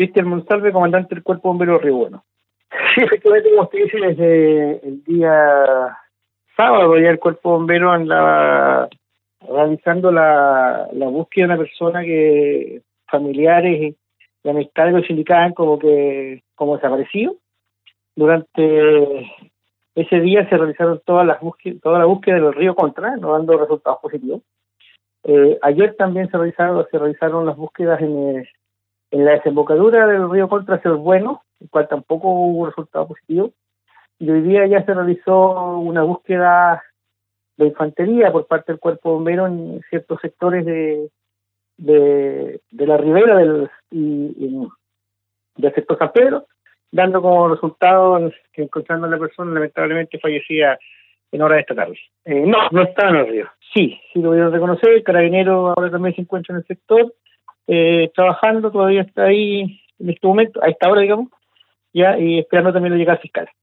Cristian Monsalve, comandante del Cuerpo Bombero Río Bueno. Sí, efectivamente, como usted dice, desde el día sábado ya el Cuerpo Bombero andaba realizando la, la búsqueda de una persona que familiares y amistades lo indicaban como que como desaparecido. Durante ese día se realizaron todas las búsquedas, toda la búsqueda del río Contra, no dando resultados positivos. Eh, ayer también se realizaron, se realizaron las búsquedas en, en la desembocadura del río Contra el Bueno, el cual tampoco hubo resultados positivos. Y hoy día ya se realizó una búsqueda de infantería por parte del cuerpo bombero en ciertos sectores de, de, la ribera del, y, del sector San Pedro, dando como resultado que encontrando a la persona lamentablemente fallecía en hora de esta tarde. Eh, no, no estaba en el río. Sí, sí lo pudieron reconocer. El carabinero ahora también se encuentra en el sector, eh, trabajando, todavía está ahí en este momento, a esta hora, digamos, ya, y esperando también la llegada fiscal.